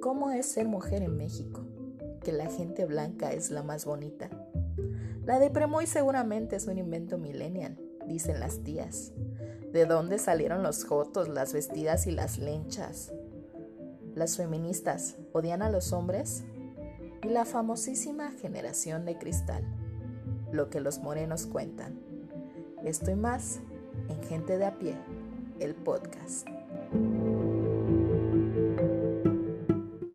cómo es ser mujer en México, que la gente blanca es la más bonita. La de Premoy seguramente es un invento millennial, dicen las tías. ¿De dónde salieron los jotos, las vestidas y las lenchas? Las feministas odian a los hombres y la famosísima generación de cristal, lo que los morenos cuentan. Esto y más en Gente de a pie, el podcast.